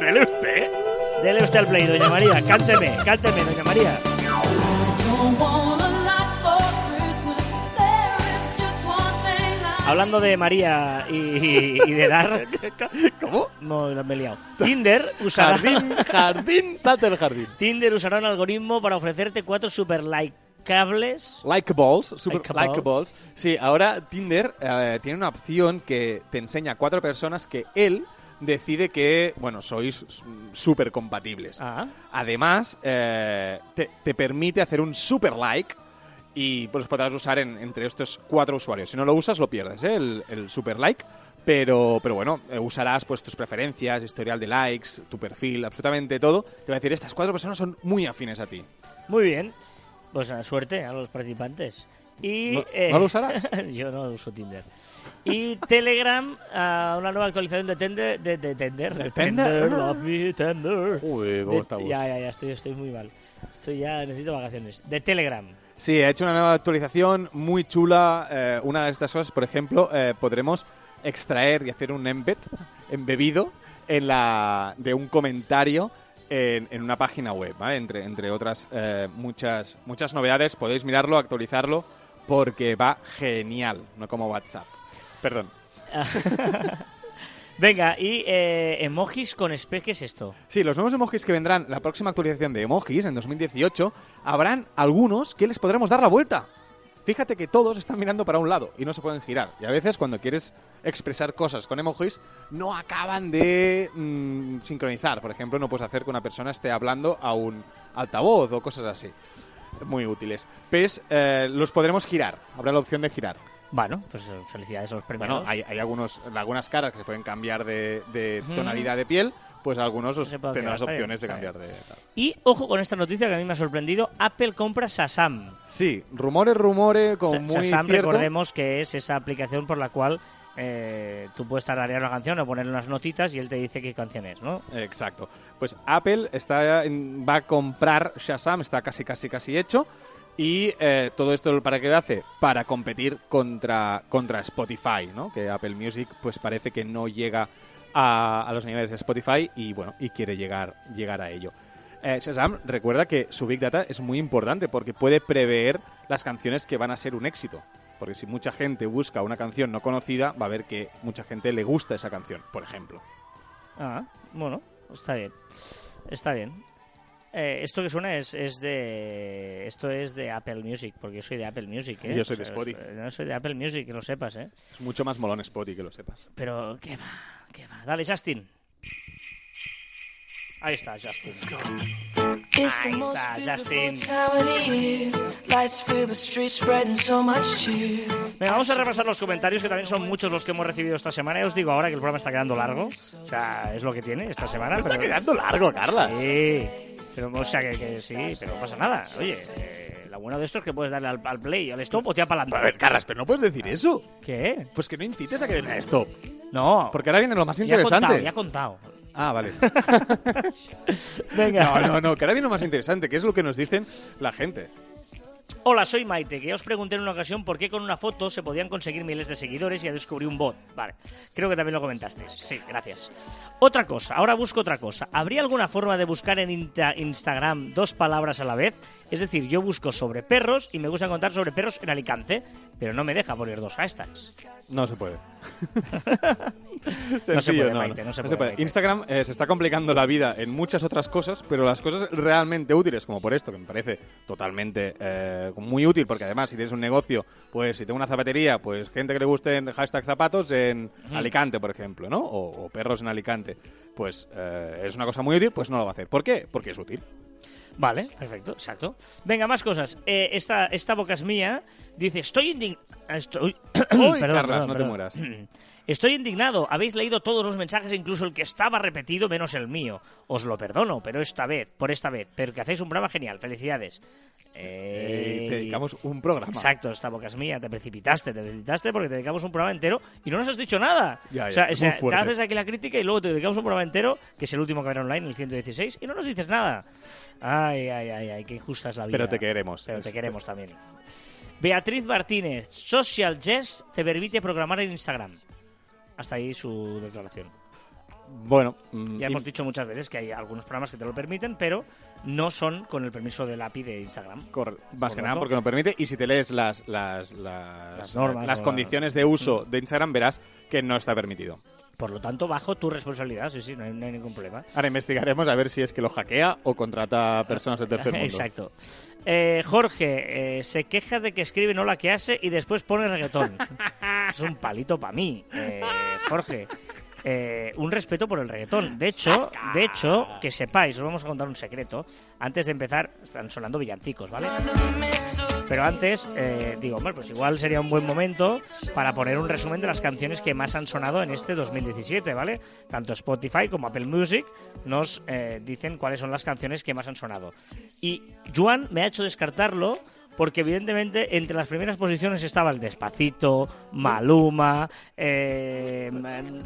Dele usted. Dele usted al play, Doña María. Cánteme, cánteme, Doña María. Hablando de María y, y de dar... ¿Cómo? No, me he liado. Tinder usará... Jardín, jardín, salta el jardín. Tinder usará un algoritmo para ofrecerte cuatro super likeables. Like balls, super Likeables. like balls. Sí, ahora Tinder eh, tiene una opción que te enseña a cuatro personas que él decide que, bueno, sois súper compatibles. Ah, Además, eh, te, te permite hacer un super like y pues podrás usar en- entre estos cuatro usuarios. Si no lo usas, lo pierdes, ¿eh? el, el super like. Pero, pero bueno, eh, usarás pues tus preferencias, historial de likes, tu perfil, absolutamente todo. Te va a decir, estas cuatro personas son muy afines a ti. muy bien. Pues eh, suerte a los participantes. Y, eh, ¿No- no lo usarás? yo no uso Tinder. Y Telegram, ah, una nueva actualización de Tender. De, de Tender. ¿De Tender? love me, Tender. Uy, ¿cómo De- estamos? ya, ya, ya, estoy, estoy muy mal. Estoy ya, necesito vacaciones. De Telegram. Sí, ha hecho una nueva actualización muy chula. Eh, una de estas cosas, por ejemplo, eh, podremos extraer y hacer un embed, embebido, en la, de un comentario en, en una página web, ¿vale? Entre, entre otras eh, muchas, muchas novedades. Podéis mirarlo, actualizarlo, porque va genial, no como WhatsApp. Perdón. Venga, y eh, emojis con spec, ¿qué es esto? Sí, los nuevos emojis que vendrán, la próxima actualización de emojis en 2018, habrán algunos que les podremos dar la vuelta. Fíjate que todos están mirando para un lado y no se pueden girar. Y a veces cuando quieres expresar cosas con emojis, no acaban de mm, sincronizar. Por ejemplo, no puedes hacer que una persona esté hablando a un altavoz o cosas así. Muy útiles. Pues eh, los podremos girar. Habrá la opción de girar. Bueno, pues eh, felicidades a los premiados. Bueno, hay, hay algunos, algunas caras que se pueden cambiar de, tonalidad de piel, pues algunos os está opciones de cambiar de... tal. Y ojo con esta noticia que a mí me ha sorprendido. Apple compra Shazam. Sí, rumores, rumores, como Sa- muy Shazam, cierto. recordemos que es esa aplicación por la cual eh, tú puedes tararear una canción o ponerle unas notitas y él te dice qué canción es, ¿no? Exacto. Pues Apple está en- va a comprar Shazam, está casi, casi, casi hecho. Y eh, todo esto para qué lo hace? Para competir contra, contra Spotify, ¿no? Que Apple Music pues parece que no llega a, los niveles de Spotify y bueno, y quiere llegar, llegar a ello. Eh, recuerda que su Big Data es muy importante porque puede prever las canciones que van a ser un éxito. Porque si mucha gente busca una canción no conocida, va a ver que mucha gente le gusta esa canción, por ejemplo. Ah, bueno, está bien. Está bien. Eh, esto que suena es, es de esto es de Apple Music porque yo soy de Apple Music ¿eh? Yo soy de O sea, Spotify. eh, no soy de Apple Music que lo sepas ¿eh? Es mucho más molón Spotify, que lo sepas. pero qué va qué va dale Justin ahí está Justin Ahí está, Justin. time of the year. Lights fill the streets, spreading so much cheer. Venga, vamos a repasar los comentarios, que también son muchos los que hemos recibido esta semana. Ya os digo ahora que el programa está quedando largo. O sea, es lo que tiene esta semana. Está pero- quedando largo, Carla. Sí, pero, o sea, que, que sí, pero no pasa nada. Oye, eh, lo bueno de esto es que puedes darle al, al play, al stop o te para A ver. Carlas, pero no puedes decir eso. ¿Qué? Pues que no incites a que den a stop. No, Porque ahora viene lo más ya he interesante. contado, ya he contado. Ah, vale. Venga. No, no, no, que ahora viene lo más interesante, que es lo que nos dicen la gente. Hola, soy Maite, que ya os pregunté en una ocasión por qué con una foto se podían conseguir miles de seguidores y ya descubrí un bot. Vale, creo que también lo comentaste. Sí, gracias. Otra cosa, ahora busco otra cosa. ¿Habría alguna forma de buscar en Insta- Instagram dos palabras a la vez? Es decir, yo busco sobre perros y me gusta contar sobre perros en Alicante, pero no me deja poner dos hashtags. No se puede. No se puede, Maite, no se puede, Maite. Instagram eh, se está complicando la vida en muchas otras cosas, pero las cosas realmente útiles, como por esto, que me parece totalmente eh, muy útil, porque además si tienes un negocio, pues si tengo una zapatería, pues gente que le gusten hashtag zapatos en Alicante, por ejemplo, ¿no? O, o perros en Alicante, pues eh, es una cosa muy útil, pues no lo va a hacer. ¿Por qué? Porque es útil. Vale, perfecto, exacto. Venga, más cosas. Eh, esta, esta boca es mía. Dice, estoy indignado. Estoy... Uy, Perdón, Carlas, perdón, no te perdón. mueras. Estoy indignado. Habéis leído todos los mensajes, incluso el que estaba repetido, menos el mío. Os lo perdono, pero esta vez, por esta vez. Pero que hacéis un programa genial. Felicidades. Eh, te dedicamos un programa. Exacto, esta boca es mía. Te precipitaste, te precipitaste porque te dedicamos un programa entero y no nos has dicho nada. Ya, o sea, o sea, te haces aquí la crítica y luego te dedicamos un programa entero, que es el último que habrá online, el 116, y no nos dices nada. Ay, ay, ay, ay, qué injusta es la vida. Pero te queremos. Pero te queremos también. Beatriz Martínez, Social Jest te permite programar en Instagram. Hasta ahí su declaración. Bueno, mm, Ya hemos dicho muchas veces que hay algunos programas que te lo permiten, pero no son con el permiso del API de Instagram. Corre- más Por que nada porque no permite. Y si te lees las, las, las, Las normas las condiciones de uso de Instagram, verás que no está permitido. Por lo tanto, bajo tu responsabilidad, sí, sí, no hay, no hay ningún problema. Ahora investigaremos a ver si es que lo hackea o contrata personas del tercer mundo. Exacto. Eh, Jorge eh, se queja de que escribe no la que hace y después pone reggaetón. es un palito para mí, eh, Jorge. Eh, un respeto por el reggaetón. De hecho, de hecho, que sepáis, os vamos a contar un secreto. Antes de empezar, están sonando villancicos, ¿vale? Pero antes, eh, digo, bueno, pues igual sería un buen momento para poner un resumen de las canciones que más han sonado en este 2017, ¿vale? Tanto Spotify como Apple Music nos eh, dicen cuáles son las canciones que más han sonado. Y Juan me ha hecho descartarlo porque evidentemente entre las primeras posiciones estaba el Despacito, Maluma, eh,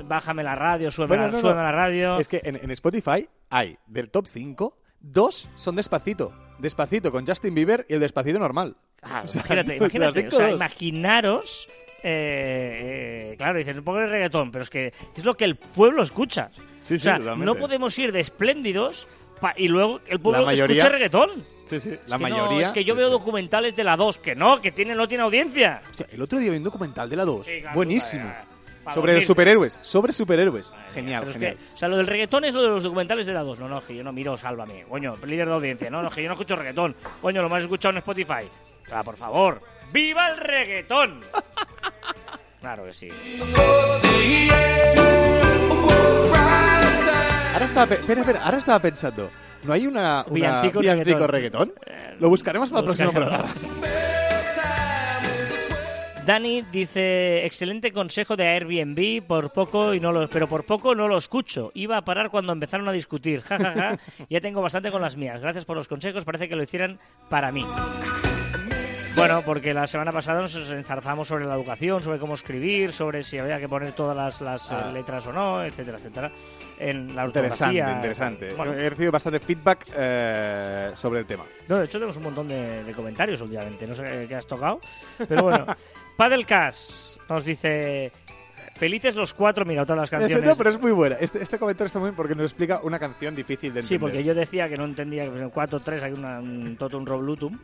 Bájame la radio, súbeme, Bueno, la, no, no. súbeme la radio. Es que en, en Spotify hay del top 5, dos son despacito. Despacito con Justin Bieber y el despacito normal. Ah, O sea, imagínate, imagínate, o sea, imaginaros. eh, eh, claro, dices, un poco de reggaetón, pero es que es lo que el pueblo escucha. Sí, o sea, no podemos ir de espléndidos pa- y luego el pueblo mayoría- escucha reggaetón. Sí, sí. Es La no, mayoría. es que yo sí, veo sí. documentales de la 2, que no, que tiene, no tiene audiencia. Hostia, el otro día vi un documental de la 2. Sí, claro, Buenísimo. Sobre dormirte. superhéroes. Sobre superhéroes. Madre Genial, pero es genial. que, o sea, lo del reggaetón es lo de los documentales de la 2. No, no, que yo no miro Sálvame. Coño, líder de audiencia. No, no, que yo no escucho reggaetón. Coño, lo más escuchado en Spotify. Ah, por favor. ¡Viva el reggaetón! claro que sí. Ahora estaba, pe- espera, espera, ahora estaba pensando. ¿No hay una, una Villancico villancico reggaetón. reggaetón? Lo buscaremos para lo el próximo buscaremos. programa. Dani dice, excelente consejo de Airbnb, por poco y no lo, pero por poco no lo escucho. Iba a parar cuando empezaron a discutir. Ja, ja, ja. Ya tengo bastante con las mías. Gracias por los consejos. Parece que lo hicieran para mí. Bueno, porque la semana pasada nos enzarzamos sobre la educación, sobre cómo escribir, sobre si había que poner todas las, las, eh, Ah. letras o no, etcétera, etcétera. En la Interesante, interesante. Bueno, He recibido bastante feedback eh, sobre el tema. no, de hecho tenemos un montón de, de comentarios últimamente, no sé qué has tocado, pero bueno. Padelcast nos dice, felices los cuatro, mira, todas las canciones. no, pero es muy buena. Este, este comentario está muy bien porque nos explica una canción difícil de entender. Sí, porque yo decía que no entendía que en 4 3 hay una, un totum roblutum.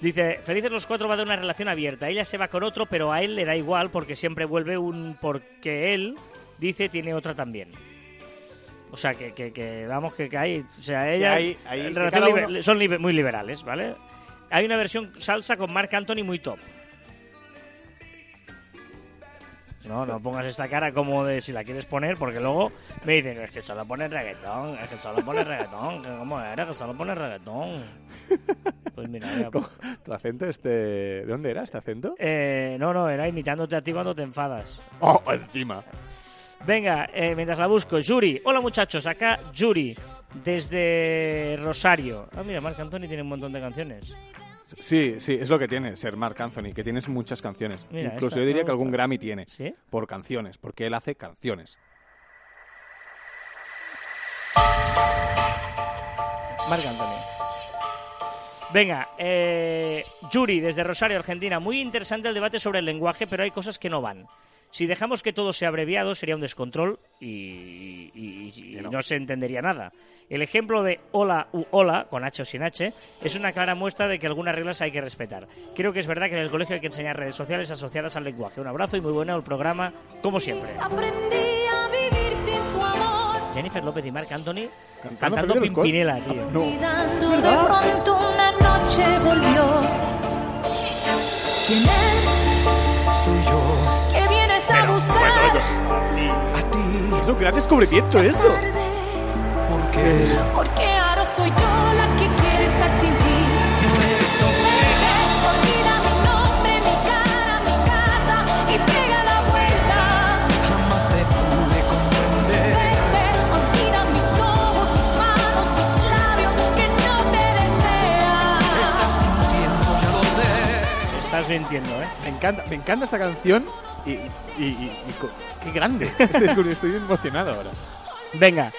Dice, Felices los cuatro va de una relación abierta. Ella se va con otro, pero a él le da igual porque siempre vuelve un... porque él, dice, tiene otra también. O sea, que, que, que vamos, que, que hay... O sea, ella... hay- hay- liber- uno- Son liber- muy liberales, ¿vale? Hay una versión salsa con Marc Anthony muy top. No, no pongas esta cara como de si la quieres poner, porque luego me dicen, es que solo pones reggaetón, es que solo pones reggaetón, que cómo era, que solo pones reggaetón. Pues mira, mira, ¿Cómo? ¿Tu acento este... ¿De dónde era este acento? eh, no, no, era imitándote a ti cuando te enfadas. ¡Oh, encima! Venga, eh, mientras la busco, Yuri. Hola muchachos, acá Yuri, desde Rosario. Ah, mira, Marc Anthony tiene un montón de canciones. Sí, sí, es lo que tiene ser Mark Anthony, que tienes muchas canciones. Mira, Incluso yo diría que algún. Grammy tiene. ¿Sí? Por canciones, porque él hace canciones. Marc Anthony. Venga, eh, Yuri, desde Rosario, Argentina. Muy interesante el debate sobre el lenguaje, pero hay cosas que no van. Si dejamos que todo sea abreviado, sería un descontrol y, y- y- y no. se entendería nada. El ejemplo de hola u hola, con H o sin H, es una clara muestra de que algunas reglas hay que respetar. Creo que es verdad que en el colegio hay que enseñar redes sociales asociadas al lenguaje. Un abrazo y muy bueno el programa, como siempre. Aprendí a vivir sin su amor. Jennifer López y Marc Anthony Cantando. Pimpinela, tío. No. Una noche volvió. ¿Quién es? Soy yo, Que vienes a buscar. a ti, Es un gran descubrimiento Es esto. tarde, porque Porque ahora Estás mintiendo, ¿eh? Me encanta, me encanta esta canción y, y- y- y co- qué grande. Estoy, estoy emocionado ahora. Venga,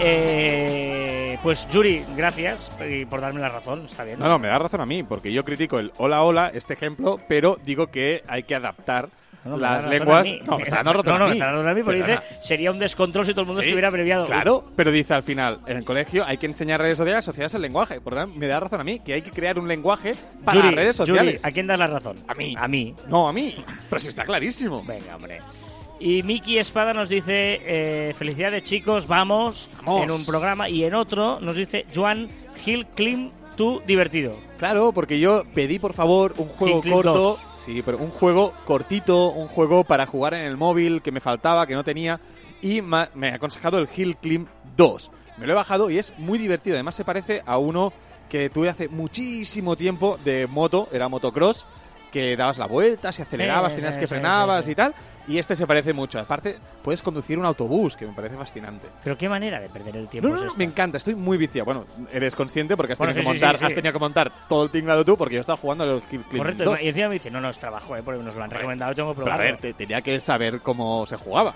eh, pues Yuri, gracias por darme la razón, está bien. No, no, me da razón a mí, porque yo critico el hola, hola, este ejemplo, pero digo que hay que adaptar No, no, las razón lenguas. No, me está dando no, no, está dando Perdona. dice sería un descontrol si todo el mundo Sí, estuviera abreviado. Claro, pero dice al final, en el colegio hay que enseñar redes sociales asociadas al lenguaje. Por tanto, me da razón a mí que hay que crear un lenguaje para Yuri, las redes Yuri, sociales. ¿a quién das la razón? A mí. A mí. No, a mí. Pero si está clarísimo. Venga, hombre. Y Miki Espada nos dice, eh, felicidades chicos, vamos, Vamos. en un programa. Y en otro nos dice, Joan Gil Klim, tú divertido. Claro, porque yo pedí por favor un juego Hill corto. 2. Sí, pero un juego cortito, un juego para jugar en el móvil que me faltaba, que no tenía. Y me ha aconsejado el Hill Climb 2. Me lo he bajado y es muy divertido. Además, se parece a uno que tuve hace muchísimo tiempo de moto, era motocross, que dabas la vuelta, si acelerabas, Sí, tenías sí, que frenabas sí. y tal. Y este se parece mucho. Aparte, puedes conducir un autobús, que me parece fascinante. Pero qué manera de perder el tiempo No, no, es no, me encanta, estoy muy viciado. Bueno, eres consciente porque has, Bueno, tenido, sí, que montar, sí, sí. has tenido que montar todo el tinglado tú porque yo estaba jugando a los Climb Correcto, 2. y encima me dice, no, no, es trabajo, eh, porque nos lo han recomendado, tengo que Pero a probarlo. ver, te- tenía que saber cómo se jugaba.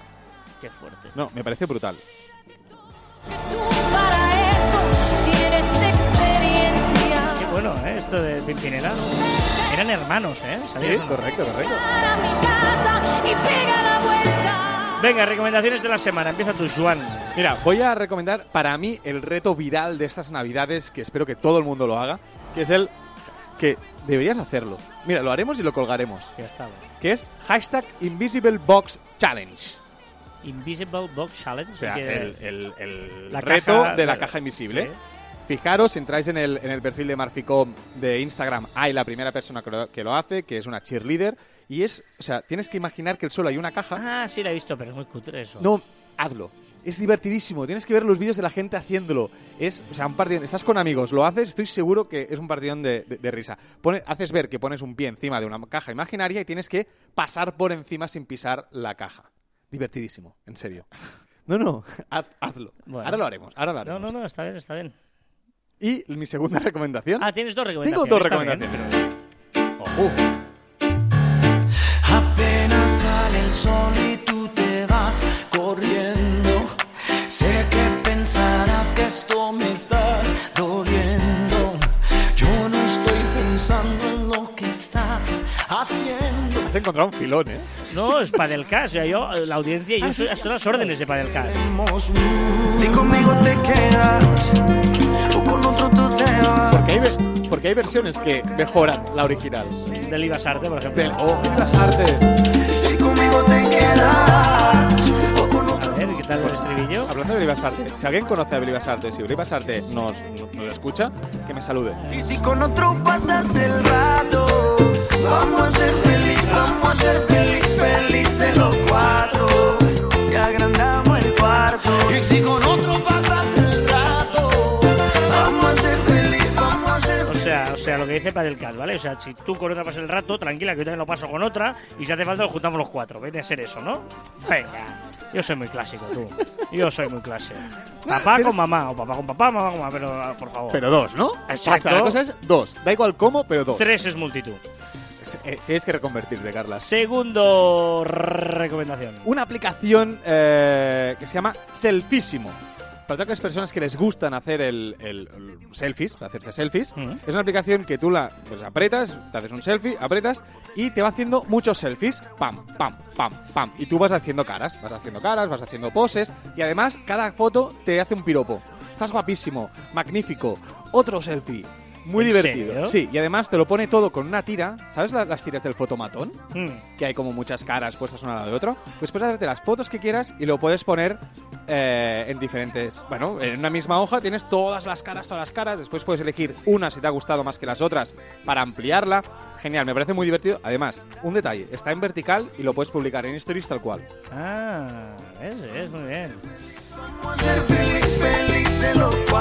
Qué fuerte. No, me parece brutal. Tú para eso tienes experiencia. Qué bueno, ¿eh? Esto de Pimpinela. Eran hermanos, ¿eh? Sí, correcto, correcto. Venga, recomendaciones de la semana. Empieza tú, Juan. Mira, voy a recomendar para mí el reto viral de estas navidades, que espero que todo el mundo lo haga, que es el que deberías hacerlo. Mira, lo haremos y lo colgaremos. Ya está. Que es hashtag Invisible Box Challenge. Invisible Box Challenge. O sea, el, el- el La reto caja- de la la- caja invisible. sí. Fijaros, entráis en el, en el perfil de Marficom de Instagram, hay la primera persona que lo, que lo hace, que es una cheerleader, y es, o sea, tienes que imaginar que solo hay una caja. Ah, sí, la he visto, pero es muy cutre eso. No, hazlo. Es divertidísimo, tienes que ver los vídeos de la gente haciéndolo. Es, o sea, un partido, estás con amigos, lo haces, estoy seguro que es un partidón de, de- de risa. Pone- haces ver que pones un pie encima de una caja imaginaria y tienes que pasar por encima sin pisar la caja. Divertidísimo, en serio. No, no, haz- hazlo. Bueno. Ahora lo haremos, ahora lo No, haremos. no, no, está bien, está bien. Y mi segunda recomendación. Ah, tienes dos Tengo recomendaciones. dos está bien. recomendaciones. Ojo. Apenas sale el sol y tú te vas corriendo. Sé que pensarás que esto me está doliendo. Yo no estoy pensando en lo que estás haciendo. Has encontrado un filón, ¿eh? No, es Padelcast. O sea, yo, eh, la audiencia, yo soy, estoy a las órdenes de Padelcast. Si conmigo te quedas Porque hay, porque hay versiones que mejoran la original. Del Ibasarte, por ejemplo. Del, oh, las artes. Si conmigo te quedas o con otro A ver, ¿qué tal el estribillo? Hablando de Belibas Arte, si alguien conoce a Belibas Arte, si Belibas Arte nos, nos, nos escucha, que me salude. Y si con otro pasas el rato, vamos a ser feliz, vamos a ser feliz, felices los cuatro. Y agrandamos el cuarto. Y si con otro pasas lo que dice Padelcast, ¿vale? O sea, si tú con otra pasas el rato, tranquila, que yo también lo paso con otra, y si hace falta, lo juntamos los cuatro. Viene a ser eso, ¿no? Venga. Yo soy muy clásico, tú. Yo soy muy clásico. Papá con mamá, o papá con papá, mamá con mamá, pero ah, por favor. Pero dos, ¿no? Exacto. O sea, la cosa es dos. Da igual cómo, pero dos. Tres es multitud. Eh, tienes que reconvertirte, Carla. Segundo recomendación. Una aplicación eh, que se llama Selfísimo. Para todas las personas que les gustan hacer el, el- el selfies, hacerse selfies, es una aplicación que tú la pues, apretas, te haces un selfie, apretas y te va haciendo muchos selfies. Pam, pam, pam, pam. Y tú vas haciendo caras, vas haciendo caras, vas haciendo poses y además cada foto te hace un piropo. Estás guapísimo, magnífico, otro selfie. Muy ¿En divertido. serio? Sí, y además te lo pone todo con una tira. ¿Sabes las, las tiras del fotomatón? Mm. que hay como muchas caras puestas una al lado de otro, pues puedes hacerte las fotos que quieras y lo puedes poner eh, en diferentes... Bueno, en una misma hoja tienes todas las caras, todas las caras, después puedes elegir una si te ha gustado más que las otras para ampliarla. Genial, me parece muy divertido. Además, un detalle, está en vertical y lo puedes publicar en stories tal cual. Ah, es, es muy bien. Vamos a ser feliz, cuatro.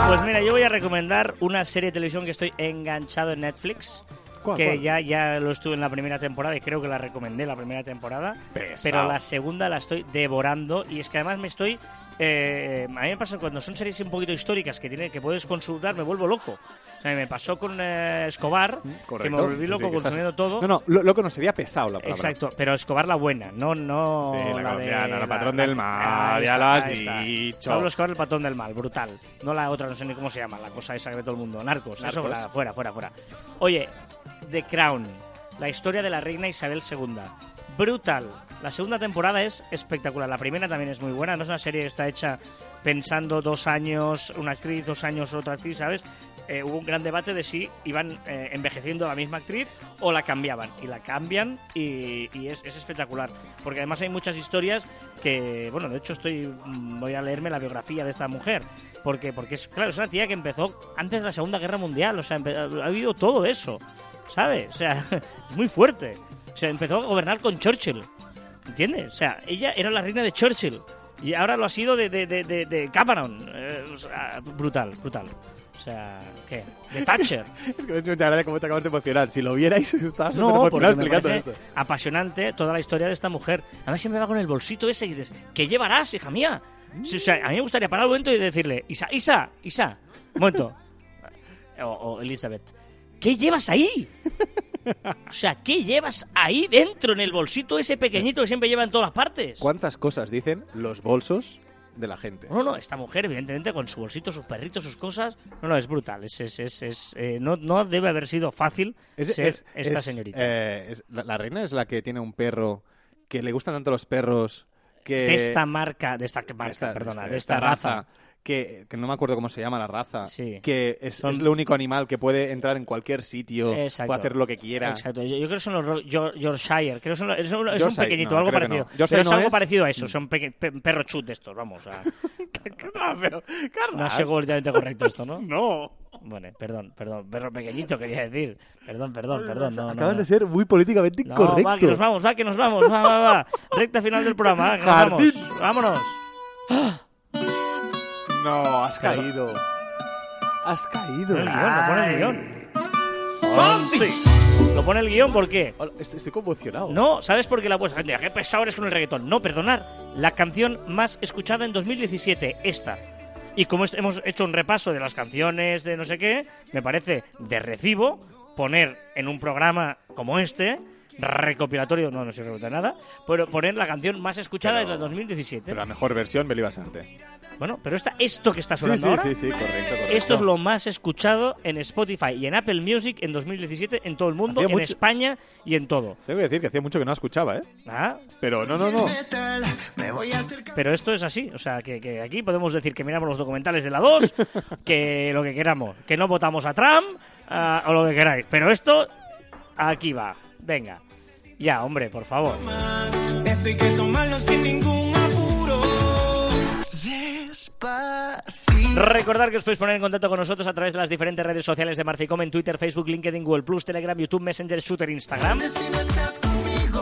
Pues mira, yo voy a recomendar una serie de televisión que estoy enganchado en Netflix. ¿Cuál, que cuál? ya, ya lo estuve en la primera temporada y creo que la recomendé la primera temporada. Pesado. Pero la segunda la estoy devorando y es que además me estoy... eh, a mí me pasa cuando son series un poquito históricas que, tiene, que puedes consultar, me vuelvo loco. O sea, me pasó con eh, Escobar, que me Correcto. volví loco sí, que estás- consumiendo todo. No, no, lo, loco no sería pesado la palabra. Exacto, pero Escobar la buena, no, no Sí, la la, de colombiana, la patrón del mal, ya lo has dicho. Pablo Escobar el patrón del mal, brutal. No la otra, no sé ni cómo se llama, la cosa esa que ve todo el mundo, narcos, eso Narcos. la- fuera, fuera, fuera. Oye, The Crown, la historia de la reina Isabel II, brutal. La segunda temporada es espectacular, la primera también es muy buena, no es una serie que está hecha pensando dos años una actriz, dos años otra actriz, ¿sabes? Eh, hubo un gran debate de si iban eh, envejeciendo a la misma actriz o la cambiaban. Y la cambian y, es, es espectacular. Porque además hay muchas historias que, bueno, de hecho estoy mm, voy a leerme la biografía de esta mujer. Porque, porque es, claro, es una tía que empezó antes de la Segunda Guerra Mundial. O sea, ha habido todo eso. ¿Sabes? O sea, es muy fuerte. O sea, empezó a gobernar con Churchill. ¿Entiendes? O sea, ella era la reina de Churchill. Y ahora lo ha sido de, de, de, de- de Cameron. Eh, o sea, brutal, brutal. O sea, ¿qué? De Thatcher. Es que me ha hecho mucha gracia cómo te acabas de emocionar. Si lo vierais, estabas No, porque me explicando esto. apasionante toda la historia de esta mujer. Además siempre va con el bolsito ese y dices, ¿qué llevarás, hija mía? Sí, O sea, a mí me gustaría parar un momento y decirle, Isa, Isa, Isa, un momento. O, o Elizabeth, ¿qué llevas ahí? O sea, ¿qué llevas ahí dentro en el bolsito ese pequeñito que siempre lleva en todas partes? ¿Cuántas cosas dicen los bolsos de la gente? No, no, esta mujer, evidentemente, con su bolsito, sus perritos, sus cosas. No, no, es brutal. Es, es, es, es, eh, no, no debe haber sido fácil Es- ser es- esta es, señorita. eh, es- la, la reina es la que tiene un perro que le gustan tanto los perros que... de esta marca, de esta marca, esta- perdona, esta- de esta, raza. Que, que no me acuerdo cómo se llama la raza, Sí. que es, Son- es el único animal que puede entrar en cualquier sitio, Exacto. puede hacer lo que quiera. Exacto, yo, yo creo que son los Yorkshire, creo que son los- es, un, es un pequeñito, no, algo parecido. no. Pero es no algo es. parecido a eso, son peque- pe- perro chut de estos, vamos. a- No, pero, no ha sido políticamente correcto esto, ¿no? no. Bueno, perdón, perdón, perro pequeñito quería decir. Perdón, perdón, perdón. No, no, Acabas no. de ser muy políticamente No, incorrecto. va, que nos vamos, va, que nos vamos, va, va, va. Recta final del programa, va, que nos vamos. Vámonos. No, has caído. Has caído. Pone el guion, lo pone el guion. Lo pone el guion, ¿por qué? Estoy, estoy conmocionado. No, ¿sabes por qué la puesta? Gente, qué pesado eres con el reggaetón. No, perdonar. La canción más escuchada en 2017, esta. Y como es- hemos hecho un repaso de las canciones de no sé qué, me parece de recibo poner en un programa como este, recopilatorio, no, no se de nada, pero poner la canción más escuchada de 2017. Pero la mejor versión, Basante. Bueno, pero esta, esto que está sonando sí, ahora, sí, sí, correcto, correcto. esto es lo más escuchado en Spotify y en Apple Music en 2017 en todo el mundo, Hacía en mucho- España y en todo. Tengo que decir que hacía mucho que no la escuchaba, ¿eh? Ah, Pero no, no, no. Pero esto es así, o sea, que, que aquí podemos decir que miramos los documentales de la 2, que lo que queramos, que no votamos a Trump ah, o lo que queráis. Pero esto, aquí va, venga. Ya, hombre, por favor. Esto hay que tomarlo sin ningún. Recordar que os podéis poner en contacto con nosotros a través de las diferentes redes sociales de Marficom en Twitter, Facebook, LinkedIn, Google Plus, Telegram, YouTube, Messenger, Shooter, Instagram.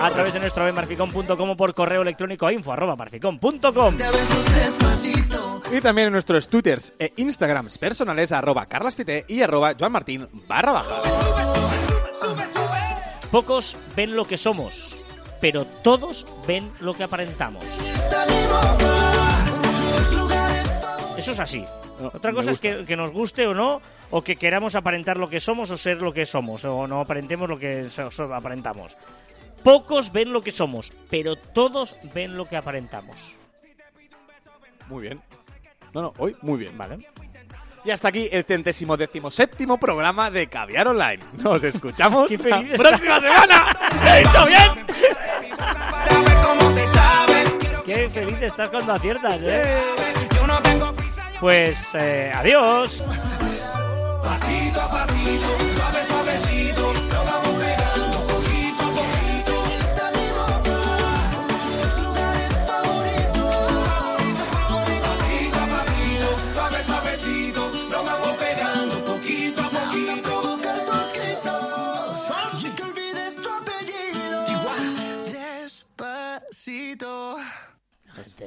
A través de nuestra web marficom.com o por correo electrónico a info arroba marficom.com. Y también en nuestros twitters e instagrams personales arroba carlasfite y arroba joanmartin barra baja. Sube, sube. Pocos ven lo que somos, pero todos ven lo que aparentamos. Eso es así. Otra cosa es que, que nos guste o no, o que queramos aparentar lo que somos o ser lo que somos, o no aparentemos lo que aparentamos. Pocos ven lo que somos, pero todos ven lo que aparentamos. Muy bien. No, no, hoy muy bien. ¿Vale? Y hasta aquí el centésimo décimo séptimo programa de Caviar Online. Nos escuchamos Qué la próxima semana. ¡Lo he dicho bien! Qué feliz estás cuando aciertas, ¿eh? Pues eh, adiós. Pasito a pasito, suave, suavecito,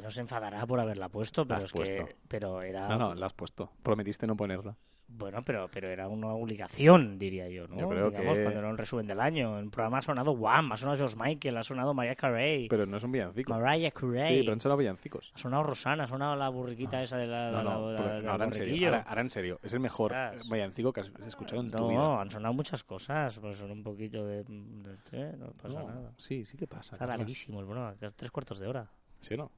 No se enfadará por haberla puesto, pero es que. puesto. Pero era. No, no, la has puesto. Prometiste no ponerla. Bueno, pero, pero era una obligación, diría yo, ¿no? Yo creo Digamos, que- cuando era un resumen del año. En el programa ha sonado Wham, ha sonado George Michael, ha sonado Mariah Carey. Pero no es un villancico. Mariah Sí, Carey. pero han sonado villancicos. Ha sonado Rosana, ha sonado la burriquita esa de la, No, de la- no, de la- del ahora en serio. Ahora, ahora en serio. Es el mejor Ostras. villancico que has escuchado en tu No, vida. han sonado muchas cosas, pues son un poquito de... de este, no pasa No, nada. Sí, sí que pasa. Está larguísimo el que es tres cuartos de hora. ¿Sí o no?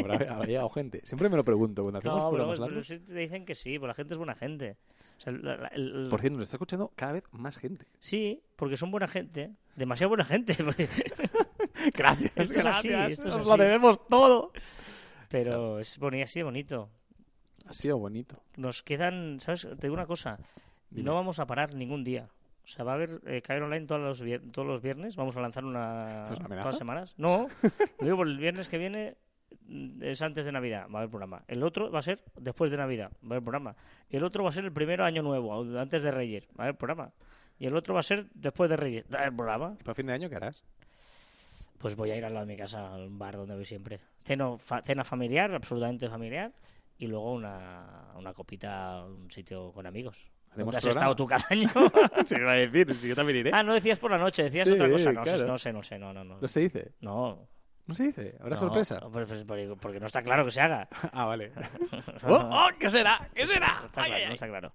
Habrá, habrá llegado gente. Siempre me lo pregunto cuando hacemos No, pero, programas pero largos. sí te dicen que sí, porque la gente es buena gente. O sea, la- la- el- Por cierto, nos está escuchando cada vez más gente. Sí, porque son buena gente. Demasiado buena gente. porque- Gracias, Esto es así, gracias. esto es Nos lo debemos todo. Pero es bonito, así de bonito. Ha sido bonito. Nos quedan, ¿sabes? Te digo una cosa. Dime. No vamos a parar ningún día. O sea, va a haber eh, Caber Online todos los, todos los viernes. Vamos a lanzar una... ¿Esto es una todas las semanas. No, digo por el viernes que viene es antes de Navidad, va a haber programa. El otro va a ser después de Navidad, va a haber programa. Y el otro va a ser el primero año nuevo, antes de Reyes, va a haber programa. Y el otro va a ser después de Reyes, va a haber programa. ¿Y para fin de año qué harás? Pues voy a ir al lado de mi casa, al bar donde voy siempre. Ceno, fa- cena familiar, absolutamente familiar. Y luego una, una copita un sitio con amigos. ¿Haremos ¿Dónde has programa? estado tú cada año? Se iba a decir, si yo también iré. ah, no decías por la noche, decías Sí, otra cosa. No, claro. no sé, no sé, no, no. No, ¿No se dice? no. ¿No se dice? ¿Habrá no, sorpresa? pues- pues porque- no está claro que se haga. Ah, vale. ¡Oh, oh! ¿Qué será? ¿Qué será? No está Ay, claro, ay, no está claro.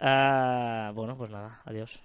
Ah, bueno, pues nada, adiós.